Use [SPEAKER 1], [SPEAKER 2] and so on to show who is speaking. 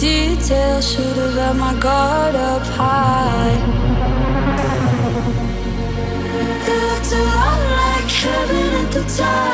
[SPEAKER 1] detail. Should've had my guard up high. It looked a lot like heaven at the time.